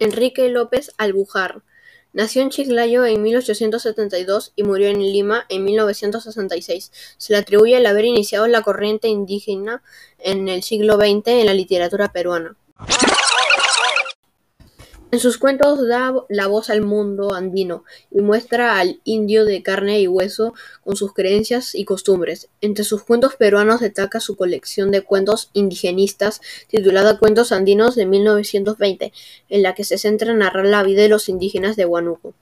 Enrique López Albujarra nació en Chiclayo en mil ochocientos setenta y dos y murió en Lima en mil novecientos sesenta y seis. Se le atribuye el haber iniciado la corriente indígena en el siglo veinte en la literatura peruana. En sus cuentos da la voz al mundo andino y muestra al indio de carne y hueso con sus creencias y costumbres. Entre sus cuentos peruanos destaca su colección de cuentos indigenistas titulada Cuentos andinos de mil novecientos veinte, en la que se centra en narrar la vida de los indígenas de Huánuco.